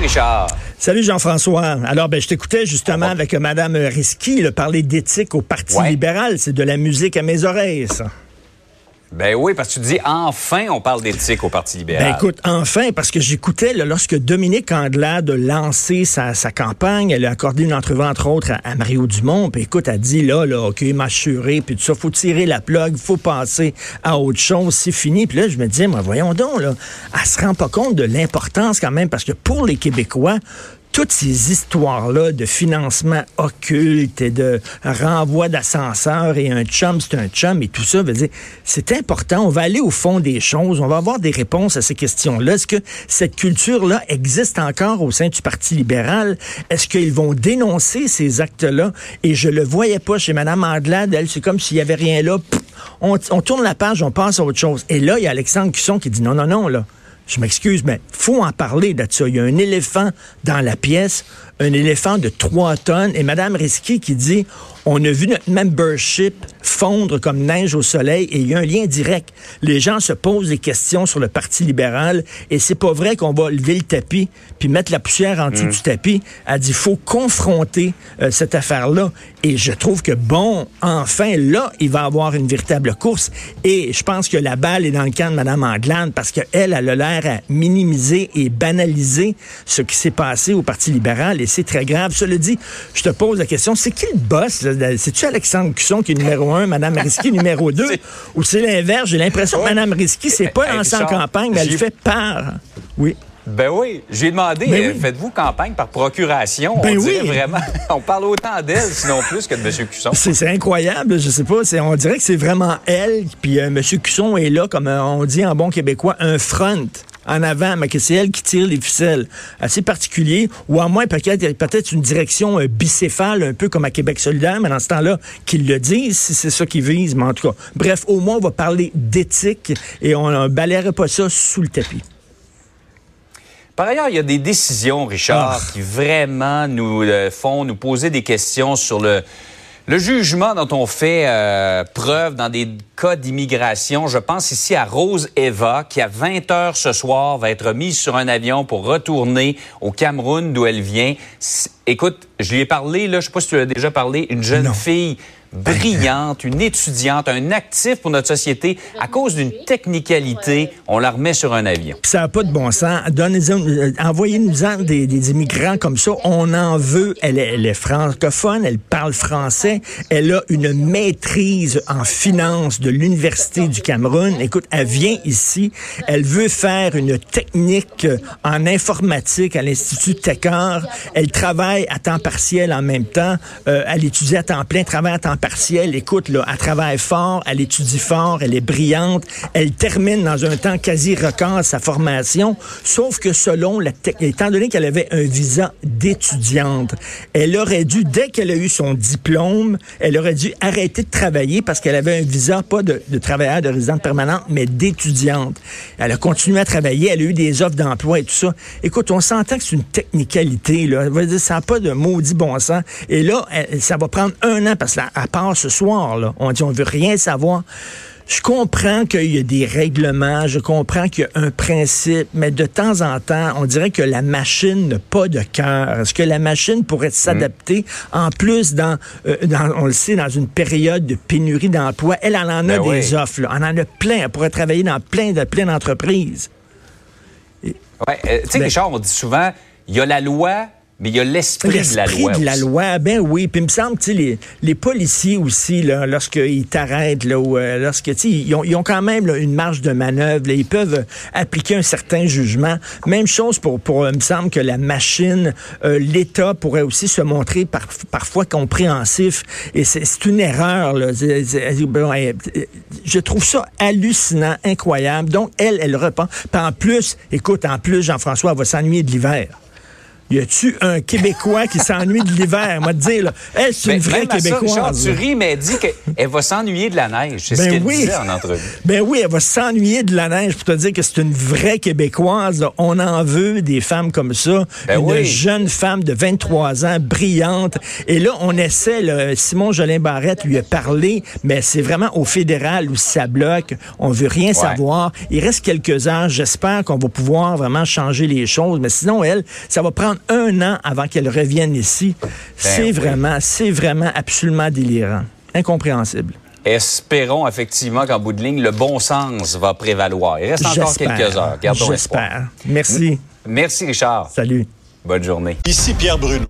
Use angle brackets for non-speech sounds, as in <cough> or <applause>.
Richard. Salut Jean-François. Alors, ben, je t'écoutais justement avec Mme Risky parler d'éthique au Parti libéral. C'est de la musique à mes oreilles, ça. Ben oui, parce que tu dis enfin on parle d'éthique au Parti libéral. Ben écoute, enfin, parce que j'écoutais lorsque Dominique Andelade a lancé sa, campagne, elle a accordé une entrevue entre autres à, Mario Dumont, puis écoute, elle dit là, là, OK, m'assurer, puis tout ça, faut tirer la plug, faut passer à autre chose, c'est fini. Puis là, je me disais, moi, voyons donc, là, elle se rend pas compte de l'importance quand même, parce que pour les Québécois, toutes ces histoires-là de financement occulte et de renvoi d'ascenseur et un chum, c'est un chum et tout ça, veut dire, c'est important. On va aller au fond des choses. On va avoir des réponses à ces questions-là. Est-ce que cette culture-là existe encore au sein du Parti libéral? Est-ce qu'ils vont dénoncer ces actes-là? Et je le voyais pas chez Mme Anglade. Elle, c'est comme s'il y avait rien là. on, on tourne la page, on passe à autre chose. Et là, il y a Alexandre Cusson qui dit non, non, non, là je m'excuse, mais faut en parler de ça. Il y a un éléphant dans la pièce, un éléphant de trois tonnes, et Mme Risky qui dit on a vu notre membership fondre comme neige au soleil et il y a un lien direct. Les gens se posent des questions sur le Parti libéral et c'est pas vrai qu'on va lever le tapis puis mettre la poussière en dessous mm. du tapis. Elle dit faut confronter euh, cette affaire-là et je trouve que bon, enfin là, il va avoir une véritable course et je pense que la balle est dans le camp de Mme Anglade parce qu'elle, elle a l'air à minimiser et banaliser ce qui s'est passé au Parti libéral et c'est très grave. Cela dit, je te pose la question, c'est qui le boss? C'est-tu Alexandre Cusson qui est numéro un, Mme Risky numéro <laughs> deux? ou c'est l'inverse? J'ai l'impression que Mme Risky, c'est pas lancé en campagne, mais elle fait part. Oui. Ben oui, j'ai demandé, ben euh, faites-vous campagne par procuration? Ben on oui. vraiment, <laughs> on parle autant d'elle, sinon plus que de M. Cusson. C'est incroyable, je sais pas, on dirait que c'est vraiment elle, puis euh, M. Cusson est là, comme euh, on dit en bon québécois, un front en avant, mais que c'est elle qui tire les ficelles. Assez particulier, ou à moins peut-être peut une direction euh, bicéphale, un peu comme à Québec solidaire, mais dans ce temps-là, qu'ils le disent, si c'est ça qu'ils visent, mais en tout cas. Bref, au moins, on va parler d'éthique et on ne balayerait pas ça sous le tapis. Par ailleurs, il y a des décisions, Richard, ah. qui vraiment nous euh, font nous poser des questions sur le, le jugement dont on fait euh, preuve dans des cas d'immigration, je pense ici à Rose Eva, qui à 20 heures ce soir va être mise sur un avion pour retourner au Cameroun d'où elle vient. Écoute, je lui ai parlé, là, je sais pas si tu as déjà parlé, une jeune fille brillante, une étudiante, un actif pour notre société. À cause d'une technicalité, on la remet sur un avion. Ça n'a pas de bon sens. Euh, envoyez-nous-en des, immigrants comme ça. On en veut. Elle est, francophone, elle parle français, elle a une maîtrise en finance de l'Université du Cameroun. Écoute, elle vient ici, elle veut faire une technique en informatique à l'Institut Techar. Elle travaille à temps partiel en même temps. Euh, elle étudie à temps plein, travaille à temps partiel. Écoute, là, elle travaille fort, elle étudie fort, elle est brillante. Elle termine dans un temps quasi record sa formation. Sauf que selon la étant donné qu'elle avait un visa d'étudiante, elle aurait dû, dès qu'elle a eu son diplôme, elle aurait dû arrêter de travailler parce qu'elle avait un visa, pas de, de travailleur, de résidente permanente, mais d'étudiante. Elle a continué à travailler, elle a eu des offres d'emploi et tout ça. Écoute, on s'entend que c'est une technicalité, là. Ça n'a pas de maudit bon sens. Et là, ça va prendre un an parce qu'à part ce soir, là, on dit on veut rien savoir. Je comprends qu'il y a des règlements, je comprends qu'il y a un principe, mais de temps en temps, on dirait que la machine n'a pas de cœur. Est-ce que la machine pourrait s'adapter en plus dans, euh, dans, on le sait, dans une période de pénurie d'emploi? Elle, en a ben des offres, là. elle en a plein. Elle pourrait travailler dans plein de plein d'entreprises. Oui, euh, tu sais, ben Richard, on dit souvent, il y a la loi, mais il y a l'esprit de la loi. de la loi, ben oui. Puis il me semble que les, les policiers aussi, là, lorsqu'ils t'arrêtent, là, ou, euh, lorsque ils ont, ils ont quand même une marge de manœuvre. ils peuvent appliquer un certain jugement. Même chose pour, pour il me semble que la machine, euh, l'État pourrait aussi se montrer par, parfois compréhensif. Et c'est une erreur. Là. Je trouve ça hallucinant, incroyable. Donc, elle, elle reprend. Puis en plus, écoute, en plus, Jean-François va s'ennuyer de l'hiver. Y a-tu un Québécois qui s'ennuie de l'hiver? Moi, te dire, là, elle, c'est une Mais vraie à ça, Québécoise. Richard, là. tu ris, mais elle dit qu'elle va s'ennuyer de la neige. C'est ce Ben qu'elle oui. disait en entrevue. Ben oui, elle va s'ennuyer de la neige pour te dire que c'est une vraie Québécoise. là. On en veut des femmes comme ça. Ben une oui. jeune femme de 23 ans, brillante. Et là, on essaie, là, Simon Jolin Barrette lui a parlé, mais c'est vraiment au fédéral où ça bloque. On veut rien savoir. Il reste quelques heures. J'espère qu'on va pouvoir vraiment changer les choses. Mais sinon, elle, ça va prendre un an avant qu'elle revienne ici. c'est Ben oui. vraiment, c'est vraiment absolument délirant. Incompréhensible. Espérons effectivement qu'en bout de ligne, le bon sens va prévaloir. Il reste encore quelques heures. Gardons. J'espère. Merci. Merci, Richard. Salut. Bonne journée. Ici Pierre Bruno.